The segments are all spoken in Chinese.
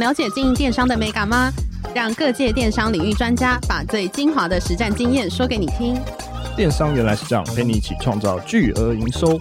了解经营电商的美感吗？让各界电商领域专家把最精华的实战经验说给你听。电商原来是这样，陪你一起创造巨额营收。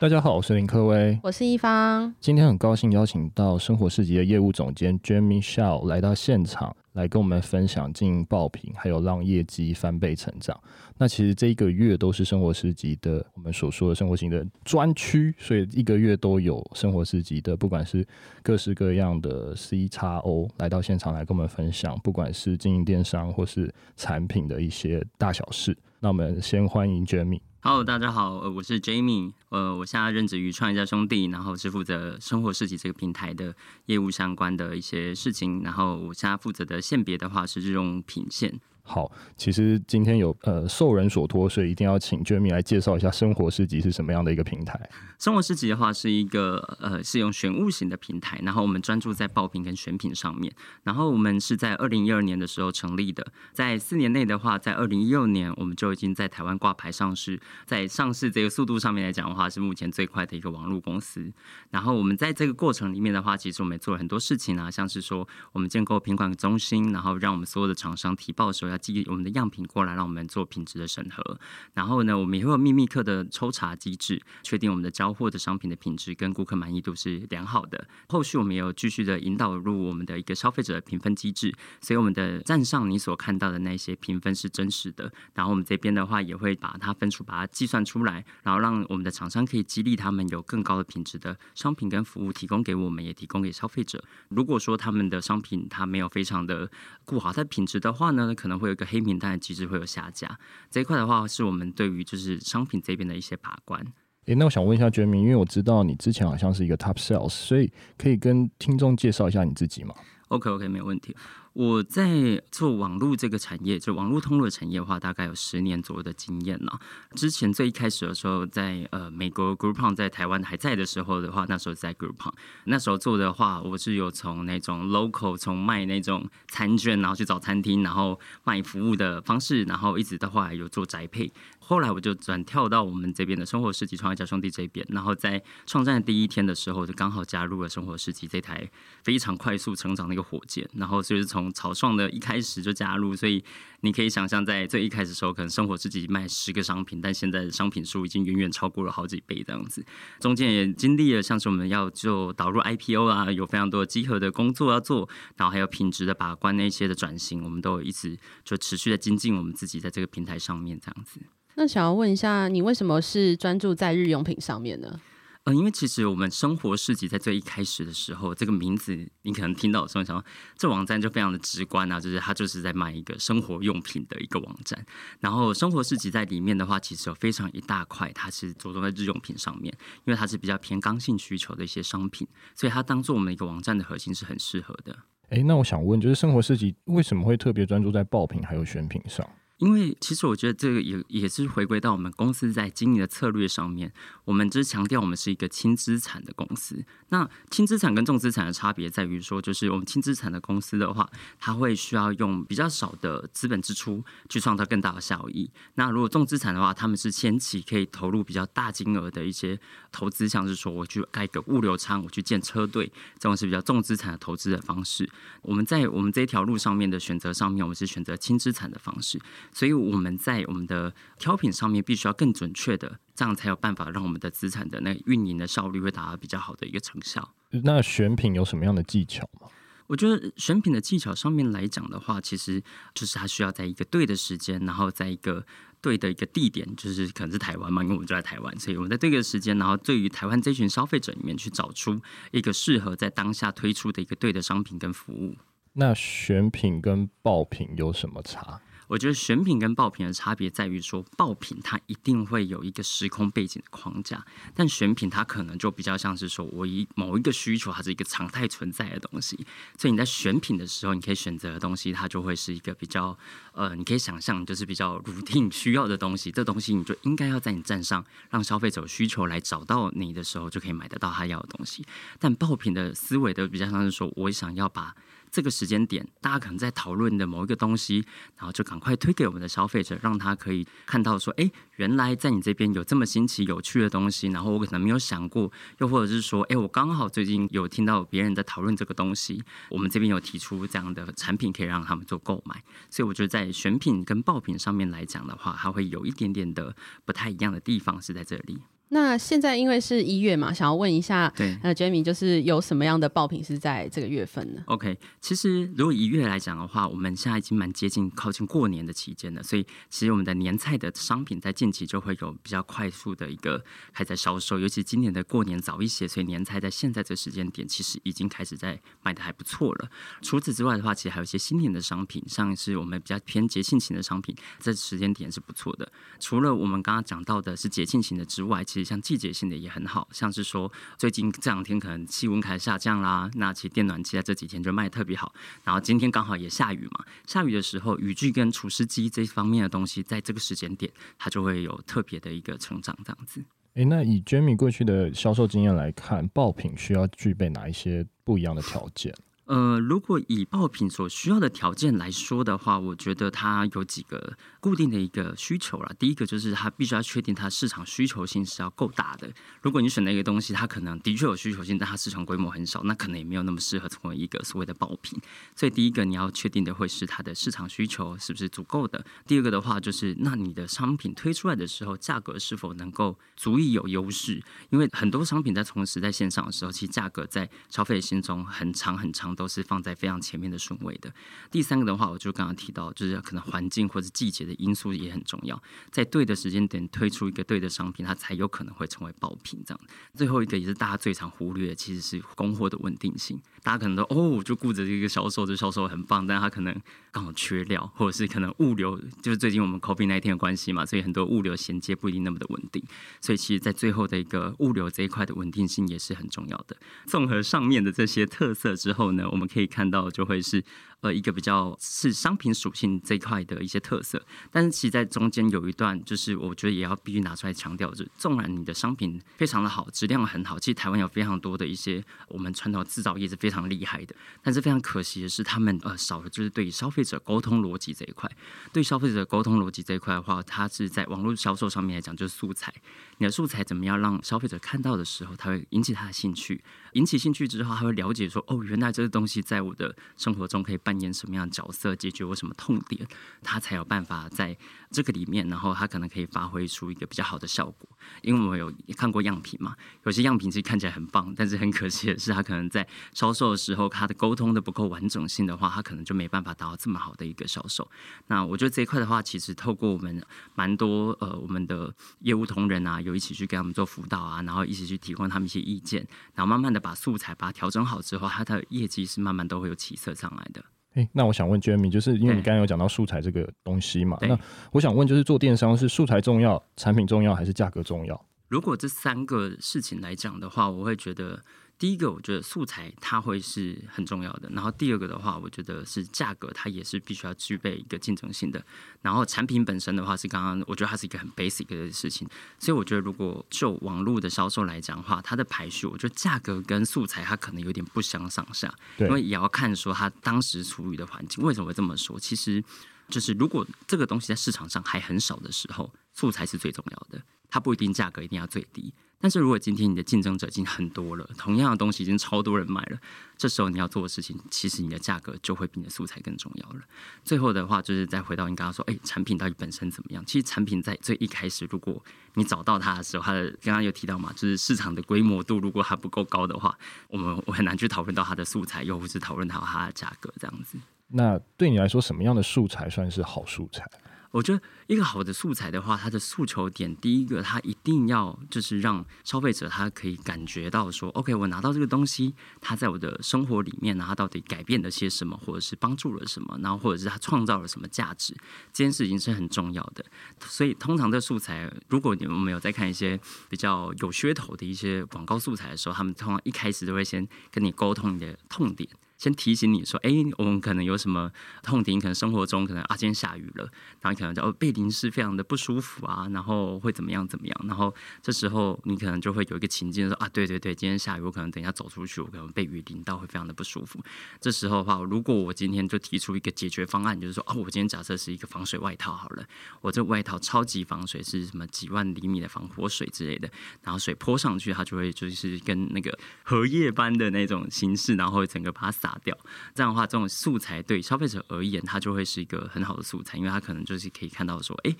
大家好，我是林科威，我是一方。今天很高兴邀请到生活市集的业务总监 Jamie Shaw 来到现场，来跟我们分享经营爆品，还有让业绩翻倍成长。那其实这一个月都是生活市集的我们所说的生活型的专区，所以一个月都有生活市集的，不管是各式各样的 CXO 来到现场来跟我们分享，不管是经营电商或是产品的一些大小事。那我们先欢迎 Jamie。Hello，大家好，呃，我是 Jamie，呃，我现在任职于创业家兄弟，然后是负责生活设计这个平台的业务相关的一些事情，然后我现在负责的线别的话是日用品线。好，其实今天有呃受人所托，所以一定要请卷米来介绍一下生活市集是什么样的一个平台。生活市集的话是一个呃是用选物型的平台，然后我们专注在爆品跟选品上面。然后我们是在二零一二年的时候成立的，在四年内的话，在二零一六年我们就已经在台湾挂牌上市，在上市这个速度上面来讲的话，是目前最快的一个网络公司。然后我们在这个过程里面的话，其实我们也做了很多事情啊，像是说我们建构品管中心，然后让我们所有的厂商提报的时候要寄我们的样品过来，让我们做品质的审核。然后呢，我们也会有秘密客的抽查机制，确定我们的交货的商品的品质跟顾客满意度是良好的。后续我们也有继续的引导入我们的一个消费者的评分机制，所以我们的站上你所看到的那些评分是真实的。然后我们这边的话也会把它分数把它计算出来，然后让我们的厂商可以激励他们有更高的品质的商品跟服务提供给我们，也提供给消费者。如果说他们的商品它没有非常的顾好它的品质的话呢，可能会有一个黑名单的机制会有下架。这一块的话是我们对于就是商品这边的一些把关。诶，那我想问一下 Jamie，因为我知道你之前好像是一个 Top Sales，所以可以跟听众介绍一下你自己吗？OK，OK，okay, okay, 没有问题。我在做网络这个产业，就网络通路的产业的话，大概有十年左右的经验了。之前最一开始的时候在，呃美国 Groupon 在台湾还在的时候的话，那时候在 Groupon，那时候做的话，我是有从那种 local 从卖那种餐券，然后去找餐厅，然后卖服务的方式，然后一直的话有做宅配。后来我就转跳到我们这边的生活市集创业家兄弟这边，然后在创战第一天的时候，就刚好加入了生活市集这台非常快速成长的一个火箭，然后就是从从草创的一开始就加入，所以你可以想象，在最一开始的时候，可能生活自己卖十个商品，但现在的商品数已经远远超过了好几倍这样子。中间也经历了像是我们要就导入 IPO 啊，有非常多的集合的工作要做，然后还有品质的把关那些的转型，我们都一直就持续的精进我们自己在这个平台上面这样子。那想要问一下，你为什么是专注在日用品上面呢？呃，因为其实我们生活市集在最一开始的时候，这个名字你可能听到的时候，想说这网站就非常的直观啊，就是它就是在卖一个生活用品的一个网站。然后生活市集在里面的话，其实有非常一大块，它是着重在日用品上面，因为它是比较偏刚性需求的一些商品，所以它当做我们一个网站的核心是很适合的。诶，那我想问，就是生活市集为什么会特别专注在爆品还有选品上？因为其实我觉得这个也也是回归到我们公司在经营的策略上面，我们只是强调我们是一个轻资产的公司。那轻资产跟重资产的差别在于说，就是我们轻资产的公司的话，它会需要用比较少的资本支出去创造更大的效益。那如果重资产的话，他们是前期可以投入比较大金额的一些投资，像是说我去盖个物流仓，我去建车队，这种是比较重资产的投资的方式。我们在我们这条路上面的选择上面，我们是选择轻资产的方式。所以我们在我们的挑品上面必须要更准确的，这样才有办法让我们的资产的那个运营的效率会达到比较好的一个成效。那选品有什么样的技巧吗？我觉得选品的技巧上面来讲的话，其实就是它需要在一个对的时间，然后在一个对的一个地点，就是可能是台湾嘛，因为我们就在台湾，所以我们在对的时间，然后对于台湾这群消费者里面去找出一个适合在当下推出的一个对的商品跟服务。那选品跟爆品有什么差？我觉得选品跟爆品的差别在于说，爆品它一定会有一个时空背景的框架，但选品它可能就比较像是说，我以某一个需求，它是一个常态存在的东西，所以你在选品的时候，你可以选择的东西，它就会是一个比较呃，你可以想象就是比较 routine 需要的东西，这东西你就应该要在你站上，让消费者需求来找到你的时候，就可以买得到他要的东西。但爆品的思维都比较像是说，我想要把这个时间点，大家可能在讨论的某一个东西，然后就赶快推给我们的消费者，让他可以看到说，哎，原来在你这边有这么新奇有趣的东西，然后我可能没有想过，又或者是说，哎，我刚好最近有听到别人在讨论这个东西，我们这边有提出这样的产品可以让他们做购买，所以我觉得在选品跟爆品上面来讲的话，它会有一点点的不太一样的地方是在这里。那现在因为是一月嘛，想要问一下，对，呃，Jamie 就是有什么样的爆品是在这个月份呢？OK，其实如果一月来讲的话，我们现在已经蛮接近靠近过年的期间了，所以其实我们的年菜的商品在近期就会有比较快速的一个开在销售，尤其今年的过年早一些，所以年菜在现在这个时间点其实已经开始在卖的还不错了。除此之外的话，其实还有一些新年的商品，像是我们比较偏节庆型的商品，这时间点是不错的。除了我们刚刚讲到的是节庆型的之外，其实像季节性的也很好，像是说最近这两天可能气温开始下降啦，那其实电暖气在这几天就卖得特别好。然后今天刚好也下雨嘛，下雨的时候雨具跟除湿机这方面的东西，在这个时间点它就会有特别的一个成长，这样子。诶，那以 Jamie 过去的销售经验来看，爆品需要具备哪一些不一样的条件？呃，如果以爆品所需要的条件来说的话，我觉得它有几个固定的一个需求啦。第一个就是它必须要确定它市场需求性是要够大的。如果你选了一个东西，它可能的确有需求性，但它市场规模很少，那可能也没有那么适合成为一个所谓的爆品。所以第一个你要确定的会是它的市场需求是不是足够的。第二个的话就是，那你的商品推出来的时候，价格是否能够足以有优势？因为很多商品在同时在线上的时候，其实价格在消费者心中很长很长都是放在非常前面的顺位的。第三个的话，我就刚刚提到，就是可能环境或者季节的因素也很重要，在对的时间点推出一个对的商品，它才有可能会成为爆品。这样，最后一个也是大家最常忽略的，其实是供货的稳定性。大家可能都哦，就顾着这个销售，这销售很棒，但他可能刚好缺料，或者是可能物流，就是最近我们 COVID 那一天的关系嘛，所以很多物流衔接不一定那么的稳定。所以其实，在最后的一个物流这一块的稳定性也是很重要的。综合上面的这些特色之后呢，我们可以。看到就会是呃一个比较是商品属性这一块的一些特色，但是其实在中间有一段，就是我觉得也要必须拿出来强调，就是纵然你的商品非常的好，质量很好，其实台湾有非常多的一些我们传统制造业是非常厉害的，但是非常可惜的是，他们呃少了就是对消费者沟通逻辑这一块。对消费者沟通逻辑这一块的话，它是在网络销售上面来讲就是素材，你的素材怎么样让消费者看到的时候，他会引起他的兴趣，引起兴趣之后，他会了解说哦，原来这个东西在我的生活中可以扮演什么样的角色，解决我什么痛点，他才有办法在这个里面，然后他可能可以发挥出一个比较好的效果。因为我有看过样品嘛，有些样品其实看起来很棒，但是很可惜的是，他可能在销售的时候，他的沟通的不够完整性的话，他可能就没办法达到这么好的一个销售。那我觉得这一块的话，其实透过我们蛮多呃我们的业务同仁啊，有一起去给他们做辅导啊，然后一起去提供他们一些意见，然后慢慢的把素材把它调整好之后，它的业绩是慢慢都会有起色上来的。诶，那我想问 Jamie，就是因为你刚刚有讲到素材这个东西嘛，那我想问，就是做电商是素材重要、产品重要还是价格重要？如果这三个事情来讲的话，我会觉得。第一个，我觉得素材它会是很重要的。然后第二个的话，我觉得是价格，它也是必须要具备一个竞争性的。然后产品本身的话，是刚刚我觉得它是一个很 basic 的事情。所以我觉得，如果就网络的销售来讲的话，它的排序，我觉得价格跟素材它可能有点不相上下，因为也要看说它当时处于的环境。为什么会这么说？其实就是如果这个东西在市场上还很少的时候，素材是最重要的。它不一定价格一定要最低。但是如果今天你的竞争者已经很多了，同样的东西已经超多人买了，这时候你要做的事情，其实你的价格就会比你的素材更重要了。最后的话，就是再回到你刚刚说，哎，产品到底本身怎么样？其实产品在最一开始，如果你找到它的时候，它的刚刚有提到嘛，就是市场的规模度如果还不够高的话，我们我很难去讨论到它的素材，又或是讨论到它的价格这样子。那对你来说，什么样的素材算是好素材？我觉得一个好的素材的话，它的诉求点，第一个，它一定要就是让消费者他可以感觉到说，OK，我拿到这个东西，它在我的生活里面，它到底改变了些什么，或者是帮助了什么，然后或者是它创造了什么价值，这件事情是很重要的。所以，通常的素材，如果你们没有在看一些比较有噱头的一些广告素材的时候，他们通常一开始都会先跟你沟通你的痛点。先提醒你说，哎，我们可能有什么痛点，可能生活中可能啊，今天下雨了，然后可能就被淋湿，非常的不舒服啊，然后会怎么样怎么样，然后这时候你可能就会有一个情境说啊，对对对，今天下雨，我可能等一下走出去，我可能被雨淋到，会非常的不舒服。这时候的话，如果我今天就提出一个解决方案，就是说，哦，我今天假设是一个防水外套好了，我这外套超级防水，是什么几万厘米的防火水之类的，然后水泼上去，它就会就是跟那个荷叶般的那种形式，然后整个把它洒掉。这样的话，这种素材对消费者而言，它就会是一个很好的素材，因为它可能就是可以看到说，哎。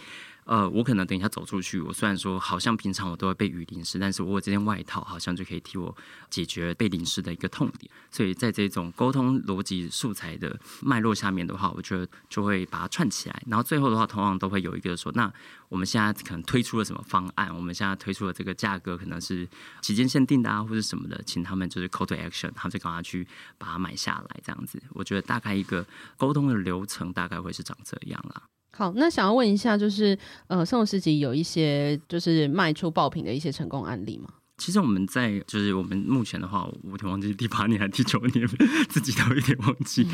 呃，我可能等一下走出去，我虽然说好像平常我都会被雨淋湿，但是我这件外套好像就可以替我解决被淋湿的一个痛点。所以在这种沟通逻辑素材的脉络下面的话，我觉得就会把它串起来。然后最后的话，同样都会有一个说，那我们现在可能推出了什么方案？我们现在推出了这个价格可能是期间限定的啊，或者什么的，请他们就是 call to action，他们就赶快去把它买下来，这样子。我觉得大概一个沟通的流程大概会是长这样啦。好，那想要问一下，就是呃，生活市集有一些就是卖出爆品的一些成功案例吗？其实我们在就是我们目前的话，我有点忘记第八年还是第九年，自己都有点忘记，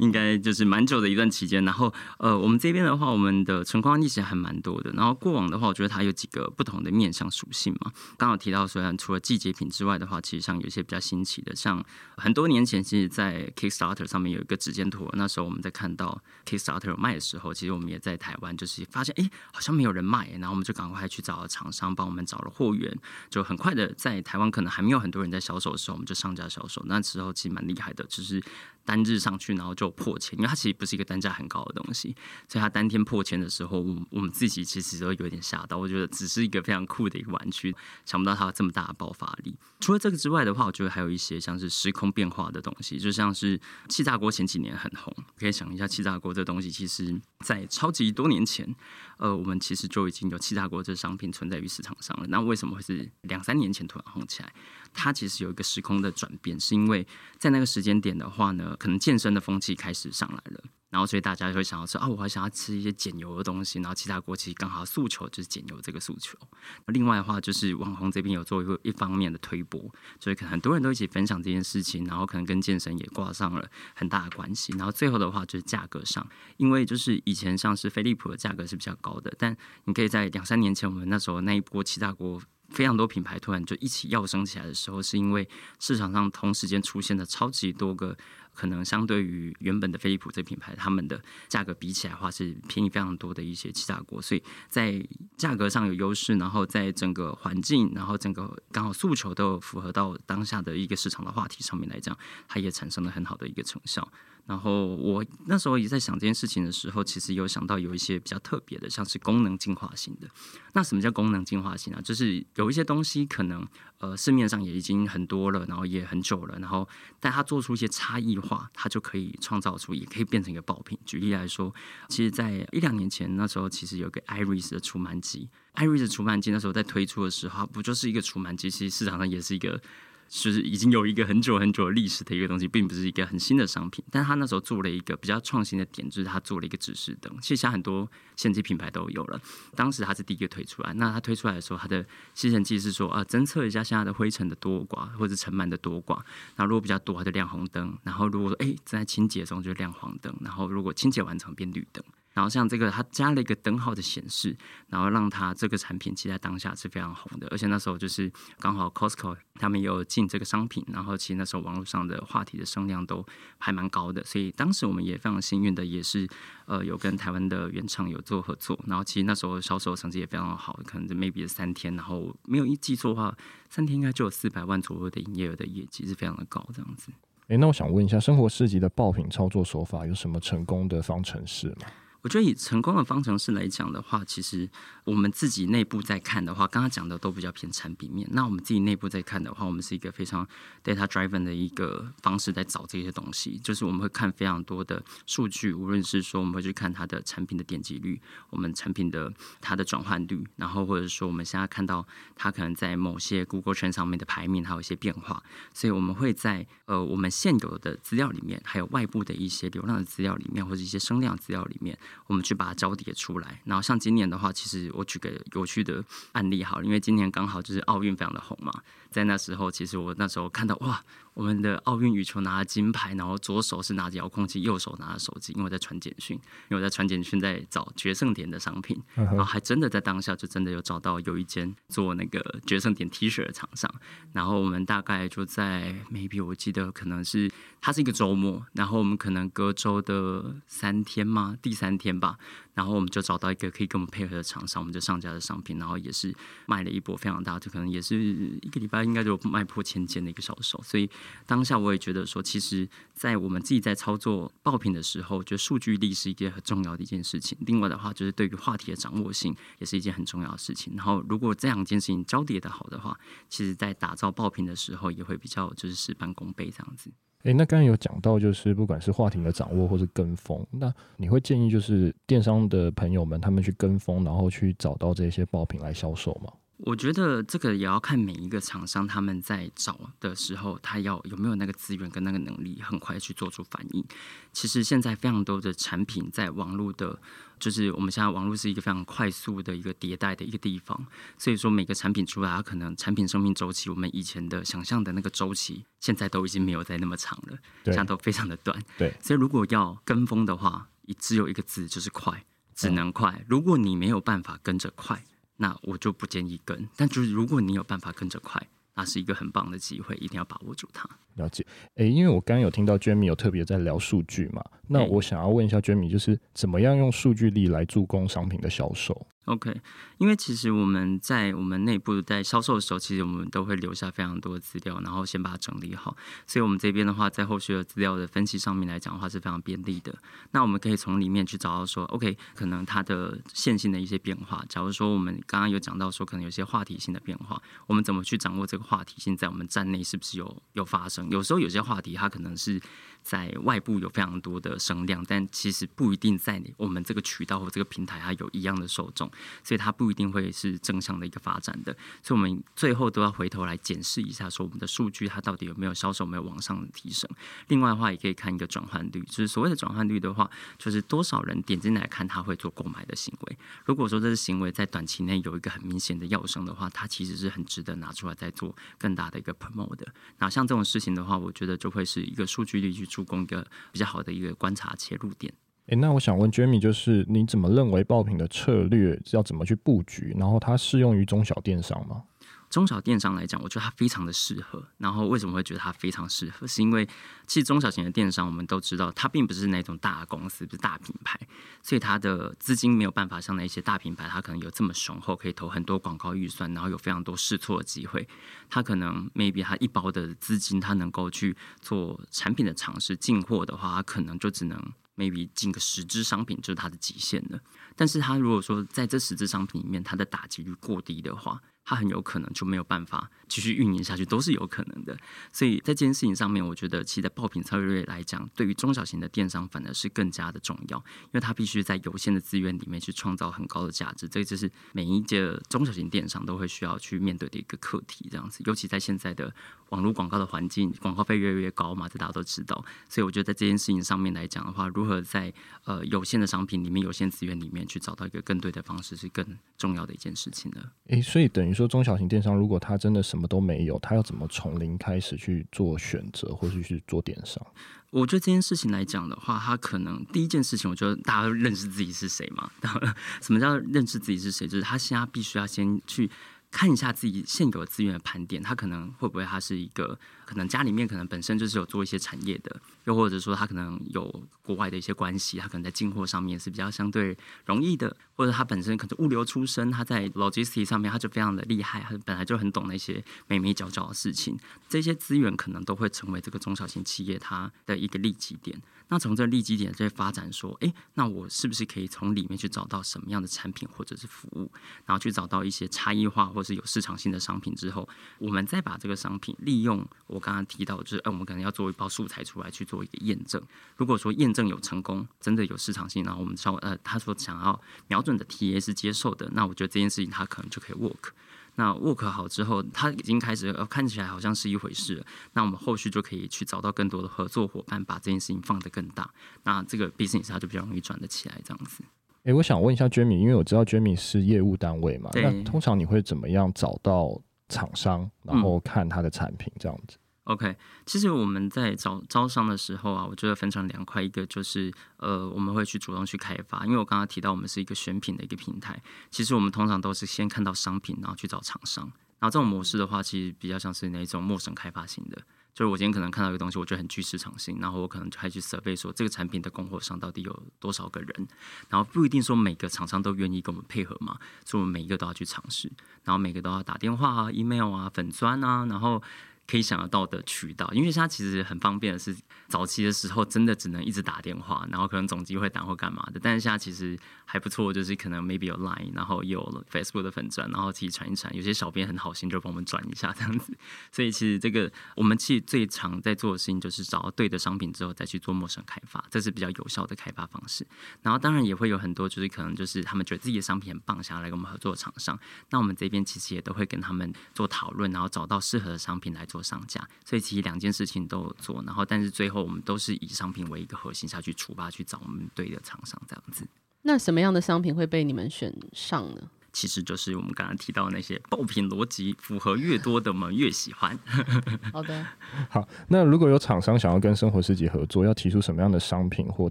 应该就是蛮久的一段期间。然后呃，我们这边的话，我们的成功案例其实还蛮多的。然后过往的话，我觉得它有几个不同的面向属性嘛。刚好提到，虽然除了季节品之外的话，其实像有一些比较新奇的，像很多年前，其实，在 Kickstarter 上面有一个指尖图，那时候我们在看到 Kickstarter 有卖的时候，其实我们也在台湾就是发现，哎，好像没有人卖，然后我们就赶快去找了厂商帮我们找了货源，就很快。在台湾可能还没有很多人在销售的时候，我们就上架销售。那时候其实蛮厉害的，就是单日上去，然后就破千，因为它其实不是一个单价很高的东西，所以它当天破千的时候，我我们自己其实都有点吓到。我觉得只是一个非常酷的一个玩具，想不到它有这么大的爆发力。除了这个之外的话，我觉得还有一些像是时空变化的东西，就像是气炸锅前几年很红，可以想一下气炸锅这东西，其实在超级多年前，呃，我们其实就已经有气炸锅这商品存在于市场上了。那为什么会是两三年？年前突然红起来，它其实有一个时空的转变，是因为在那个时间点的话呢，可能健身的风气开始上来了，然后所以大家就会想要说啊，我还想要吃一些减油的东西，然后气炸锅其实刚好诉求就是减油这个诉求。另外的话，就是网红这边有做一个一方面的推波，所以可能很多人都一起分享这件事情，然后可能跟健身也挂上了很大的关系。然后最后的话就是价格上，因为就是以前像是飞利浦的价格是比较高的，但你可以在两三年前我们那时候那一波气炸锅。非常多品牌突然就一起要升起来的时候，是因为市场上同时间出现了超级多个，可能相对于原本的飞利浦这品牌，他们的价格比起来的话是便宜非常多的一些气炸锅，所以在价格上有优势，然后在整个环境，然后整个刚好诉求都符合到当下的一个市场的话题上面来讲，它也产生了很好的一个成效。然后我那时候也在想这件事情的时候，其实有想到有一些比较特别的，像是功能进化型的。那什么叫功能进化型啊？就是有一些东西可能呃市面上也已经很多了，然后也很久了，然后但它做出一些差异化，它就可以创造出，也可以变成一个爆品。举例来说，其实，在一两年前那时候，其实有个 Iris 的除螨机，Iris 除螨机那时候在推出的时候，不就是一个除螨机？其实市场上也是一个。就是已经有一个很久很久的历史的一个东西，并不是一个很新的商品。但他那时候做了一个比较创新的点，就是他做了一个指示灯。其实像很多相机品牌都有了，当时他是第一个推出来。那他推出来的时候，他的吸尘器是说啊，侦测一下现在的灰尘的多寡或者尘螨的多寡。那如果比较多，它就亮红灯；然后如果说哎正在清洁中，就亮黄灯；然后如果清洁完成，变绿灯。然后像这个，它加了一个灯号的显示，然后让它这个产品其实在当下是非常红的，而且那时候就是刚好 Costco 他们也有进这个商品，然后其实那时候网络上的话题的声量都还蛮高的，所以当时我们也非常幸运的，也是呃有跟台湾的原厂有做合作，然后其实那时候销售成绩也非常好，可能就 maybe 三天，然后没有一记错的话，三天应该就有四百万左右的营业额的业绩，是非常的高这样子。诶，那我想问一下，生活市集的爆品操作手法有什么成功的方程式吗？我觉得以成功的方程式来讲的话，其实我们自己内部在看的话，刚刚讲的都比较偏产品面。那我们自己内部在看的话，我们是一个非常 data driven 的一个方式在找这些东西。就是我们会看非常多的数据，无论是说我们会去看它的产品的点击率，我们产品的它的转换率，然后或者说我们现在看到它可能在某些 Google Trend 上面的排名，还有一些变化。所以我们会在呃我们现有的资料里面，还有外部的一些流量的资料里面，或者一些声量资料里面。我们去把它交叠出来。然后像今年的话，其实我举个有趣的案例好了，因为今年刚好就是奥运非常的红嘛，在那时候，其实我那时候看到哇。我们的奥运羽球拿了金牌，然后左手是拿着遥控器，右手拿着手机，因为我在传简讯，因为我在传简讯在找决胜点的商品，然后还真的在当下就真的有找到有一间做那个决胜点 T 恤的厂商，然后我们大概就在 maybe 我记得可能是它是一个周末，然后我们可能隔周的三天嘛，第三天吧。然后我们就找到一个可以跟我们配合的厂商，我们就上架的商品，然后也是卖了一波非常大，就可能也是一个礼拜应该就卖破千件的一个销售。所以当下我也觉得说，其实，在我们自己在操作爆品的时候，觉得数据力是一件很重要的一件事情。另外的话，就是对于话题的掌握性也是一件很重要的事情。然后如果这两件事情交叠的好的话，其实在打造爆品的时候也会比较就是事半功倍这样子。诶，那刚刚有讲到，就是不管是话题的掌握或是跟风，那你会建议就是电商的朋友们他们去跟风，然后去找到这些爆品来销售吗？我觉得这个也要看每一个厂商他们在找的时候，他要有没有那个资源跟那个能力，很快去做出反应。其实现在非常多的产品在网络的，就是我们现在网络是一个非常快速的一个迭代的一个地方，所以说每个产品出来，它可能产品生命周期，我们以前的想象的那个周期，现在都已经没有在那么长了，现在都非常的短。对，所以如果要跟风的话，只有一个字，就是快，只能快。如果你没有办法跟着快。那我就不建议跟，但就是如果你有办法跟着快，那是一个很棒的机会，一定要把握住它。了解，诶，因为我刚刚有听到 Jamie 有特别在聊数据嘛，那我想要问一下 Jamie，就是怎么样用数据力来助攻商品的销售？OK，因为其实我们在我们内部在销售的时候，其实我们都会留下非常多的资料，然后先把它整理好。所以，我们这边的话，在后续的资料的分析上面来讲的话，是非常便利的。那我们可以从里面去找到说，OK，可能它的线性的一些变化。假如说我们刚刚有讲到说，可能有些话题性的变化，我们怎么去掌握这个话题性在我们站内是不是有有发生？有时候有些话题它可能是。在外部有非常多的声量，但其实不一定在我们这个渠道或这个平台它有一样的受众，所以它不一定会是正向的一个发展的。所以，我们最后都要回头来检视一下，说我们的数据它到底有没有销售没有往上的提升。另外的话，也可以看一个转换率，就是所谓的转换率的话，就是多少人点进来看他会做购买的行为。如果说这个行为在短期内有一个很明显的跃升的话，它其实是很值得拿出来再做更大的一个 promote 的。那像这种事情的话，我觉得就会是一个数据率去。提供一个比较好的一个观察切入点。诶、那我想问 Jamie，就是你怎么认为爆品的策略要怎么去布局？然后它适用于中小电商吗？中小电商来讲，我觉得它非常的适合。然后为什么会觉得它非常适合？是因为其实中小型的电商，我们都知道，它并不是那种大公司，不是大品牌，所以它的资金没有办法像那些大品牌，它可能有这么雄厚，可以投很多广告预算，然后有非常多试错的机会。它可能 maybe 它一包的资金，它能够去做产品的尝试，进货的话，它可能就只能 maybe 进个十支商品，就是它的极限了。但是它如果说在这十支商品里面，它的打击率过低的话，他很有可能就没有办法继续运营下去，都是有可能的。所以在这件事情上面，我觉得其实在爆品策略来讲，对于中小型的电商反而是更加的重要，因为它必须在有限的资源里面去创造很高的价值。这就是每一届中小型电商都会需要去面对的一个课题。这样子，尤其在现在的网络广告的环境，广告费越来越高嘛，这大家都知道。所以我觉得在这件事情上面来讲的话，如何在呃有限的商品里面、有限资源里面去找到一个更对的方式，是更重要的一件事情了。诶，所以等于。说中小型电商，如果它真的什什么都没有，他要怎么从零开始去做选择，或是去做电商？我觉得这件事情来讲的话，他可能第一件事情，我觉得大家都认识自己是谁嘛。什么叫认识自己是谁？就是他现在必须要先去。看一下自己现有的资源的盘点，他可能会不会他是一个可能家里面可能本身就是有做一些产业的，又或者说他可能有国外的一些关系，他可能在进货上面是比较相对容易的，或者他本身可能物流出身，他在 logistics 上面他就非常的厉害，他本来就很懂那些眉眉角角的事情，这些资源可能都会成为这个中小型企业它的一个利基点。那从这利基点再发展，说，诶，那我是不是可以从里面去找到什么样的产品或者是服务，然后去找到一些差异化或是有市场性的商品之后，我们再把这个商品利用我刚刚提到，就是，诶，我们可能要做一包素材出来去做一个验证。如果说验证有成功，真的有市场性，然后我们稍微呃，他说想要瞄准的 TA 是接受的，那我觉得这件事情他可能就可以 work。那 work 好之后，它已经开始看起来好像是一回事了。那我们后续就可以去找到更多的合作伙伴，把这件事情放得更大。那这个 business 它就比较容易转得起来，这样子。诶、欸，我想问一下 Jamie，因为我知道 Jamie 是业务单位嘛，那通常你会怎么样找到厂商，然后看他的产品这样子？嗯 OK，其实我们在招招商的时候啊，我觉得分成两块，一个就是呃，我们会去主动去开发，因为我刚刚提到我们是一个选品的一个平台，其实我们通常都是先看到商品，然后去找厂商，然后这种模式的话，其实比较像是那种陌生开发型的，就是我今天可能看到一个东西，我觉得很具市场性，然后我可能就还去 survey 说这个产品的供货商到底有多少个人，然后不一定说每个厂商都愿意跟我们配合嘛，所以我们每一个都要去尝试，然后每个都要打电话啊、email 啊、粉专啊，然后。可以想得到的渠道，因为它其实很方便的是，早期的时候真的只能一直打电话，然后可能总机会打或干嘛的。但是现在其实还不错，就是可能 maybe 有 Line，然后有 Facebook 的粉专，然后自己传一传。有些小编很好心就帮我们转一下这样子。所以其实这个我们其实最常在做的事情就是找到对的商品之后再去做陌生开发，这是比较有效的开发方式。然后当然也会有很多就是可能就是他们觉得自己的商品很棒，想要来跟我们合作的厂商，那我们这边其实也都会跟他们做讨论，然后找到适合的商品来做。做上架，所以其实两件事情都有做，然后但是最后我们都是以商品为一个核心下去出发，去找我们对的厂商这样子。那什么样的商品会被你们选上呢？其实就是我们刚刚提到的那些爆品逻辑，符合越多的我们越喜欢。好的，好。那如果有厂商想要跟生活市集合作，要提出什么样的商品或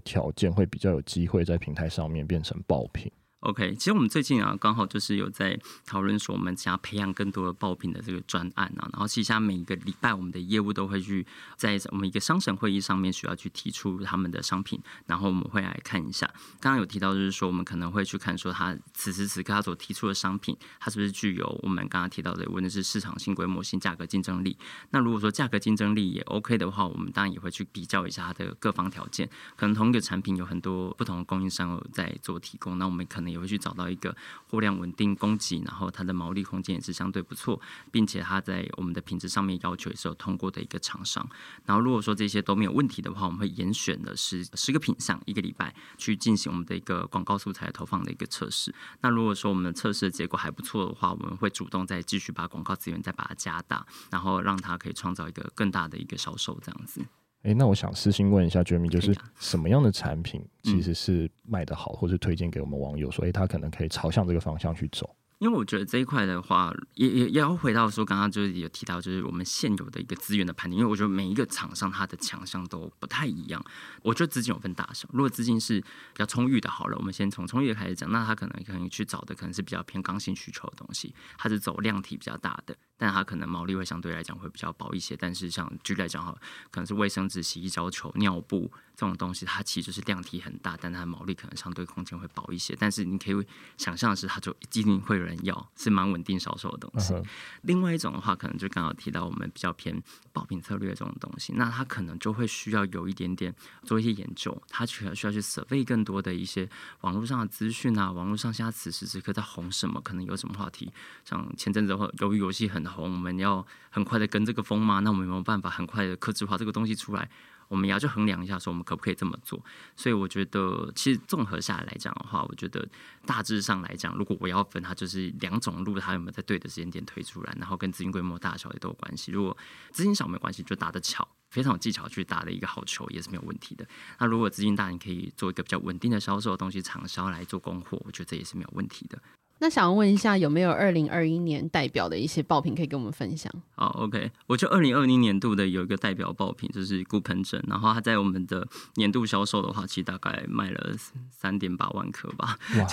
条件，会比较有机会在平台上面变成爆品？OK，其实我们最近啊，刚好就是有在讨论说，我们想要培养更多的爆品的这个专案啊。然后，其实每一个礼拜，我们的业务都会去在我们一个商审会议上面需要去提出他们的商品，然后我们会来看一下。刚刚有提到，就是说我们可能会去看说，他此时此刻他所提出的商品，它是不是具有我们刚刚提到的，无论是市场性、规模性、价格竞争力。那如果说价格竞争力也 OK 的话，我们当然也会去比较一下它的各方条件。可能同一个产品有很多不同的供应商在做提供，那我们可能也会去找到一个货量稳定供给，然后它的毛利空间也是相对不错，并且它在我们的品质上面要求也是有通过的一个厂商。然后如果说这些都没有问题的话，我们会严选的是十个品项，一个礼拜去进行我们的一个广告素材投放的一个测试。那如果说我们测试的结果还不错的话，我们会主动再继续把广告资源再把它加大，然后让它可以创造一个更大的一个销售这样子。哎，那我想私信问一下 Jamie，就是什么样的产品其实是卖得好，或是推荐给我们网友所以，他可能可以朝向这个方向去走？因为我觉得这一块的话，也也也要回到说，刚刚就是有提到，就是我们现有的一个资源的盘点。因为我觉得每一个厂商它的强项都不太一样。我觉得资金有分大小，如果资金是比较充裕的，好了，我们先从充裕的开始讲。那他可能可能去找的可能是比较偏刚性需求的东西，它是走量体比较大的，但它可能毛利会相对来讲会比较薄一些。但是像举例来讲哈，可能是卫生纸、洗衣胶球、尿布这种东西，它其实是量体很大，但它的毛利可能相对空间会薄一些。但是你可以想象的是，它就一定会有人要，是蛮稳定销售的东西。Uh. 另外一种的话，可能就刚好提到我们比较偏爆品策略这种东西，那它可能就会需要有一点点做一些研究，它可能需要去 survey 更多的一些网络上的资讯啊，网络上现在此时此刻在红什么，可能有什么话题，像前阵子的话，由于游戏很红，我们要很快的跟这个风吗？那我们有没有办法很快的克制化这个东西出来？我们也要去衡量一下，说我们可不可以这么做。所以我觉得，其实综合下来来讲的话，我觉得大致上来讲，如果我要分，它就是两种路，它有没有在对的时间点推出来，然后跟资金规模大小也都有关系。如果资金小没关系，就打得巧，非常有技巧去打的一个好球也是没有问题的。那如果资金大，你可以做一个比较稳定的销售的东西，长销来做供货，我觉得这也是没有问题的。那想要问一下，有没有二零二一年代表的一些爆品可以跟我们分享？好，OK，我觉得二零二零年度的有一个代表爆品就是骨盆枕，然后它在我们的年度销售的话，其实大概卖了三点八万颗吧。哇，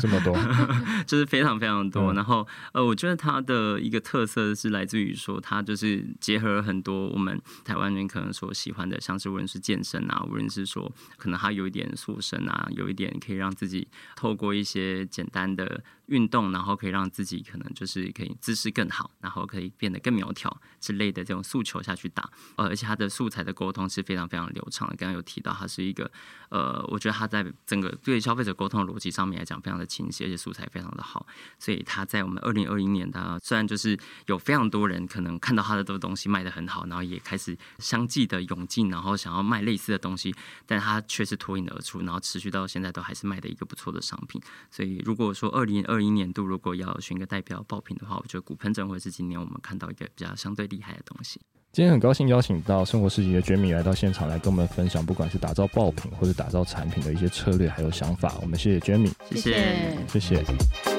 这么多，就是非常非常多。嗯、然后呃，我觉得它的一个特色是来自于说，它就是结合了很多我们台湾人可能所喜欢的，像是无论是健身啊，无论是说可能它有一点塑身啊，有一点可以让自己透过一些简单的。运动，然后可以让自己可能就是可以姿势更好，然后可以变得更苗条之类的这种诉求下去打，呃，而且它的素材的沟通是非常非常流畅的。刚刚有提到，它是一个呃，我觉得它在整个对消费者沟通的逻辑上面来讲非常的清晰，而且素材非常的好。所以它在我们二零二零年，它虽然就是有非常多人可能看到它的这个东西卖得很好，然后也开始相继的涌进，然后想要卖类似的东西，但它却是脱颖而出，然后持续到现在都还是卖的一个不错的商品。所以如果说二零二二一年度如果要选个代表爆品的话，我觉得骨盆枕会是今年我们看到一个比较相对厉害的东西。今天很高兴邀请到生活市集的 Jamie 来到现场，来跟我们分享，不管是打造爆品或者打造产品的一些策略还有想法。我们谢谢 Jamie，谢谢，谢谢。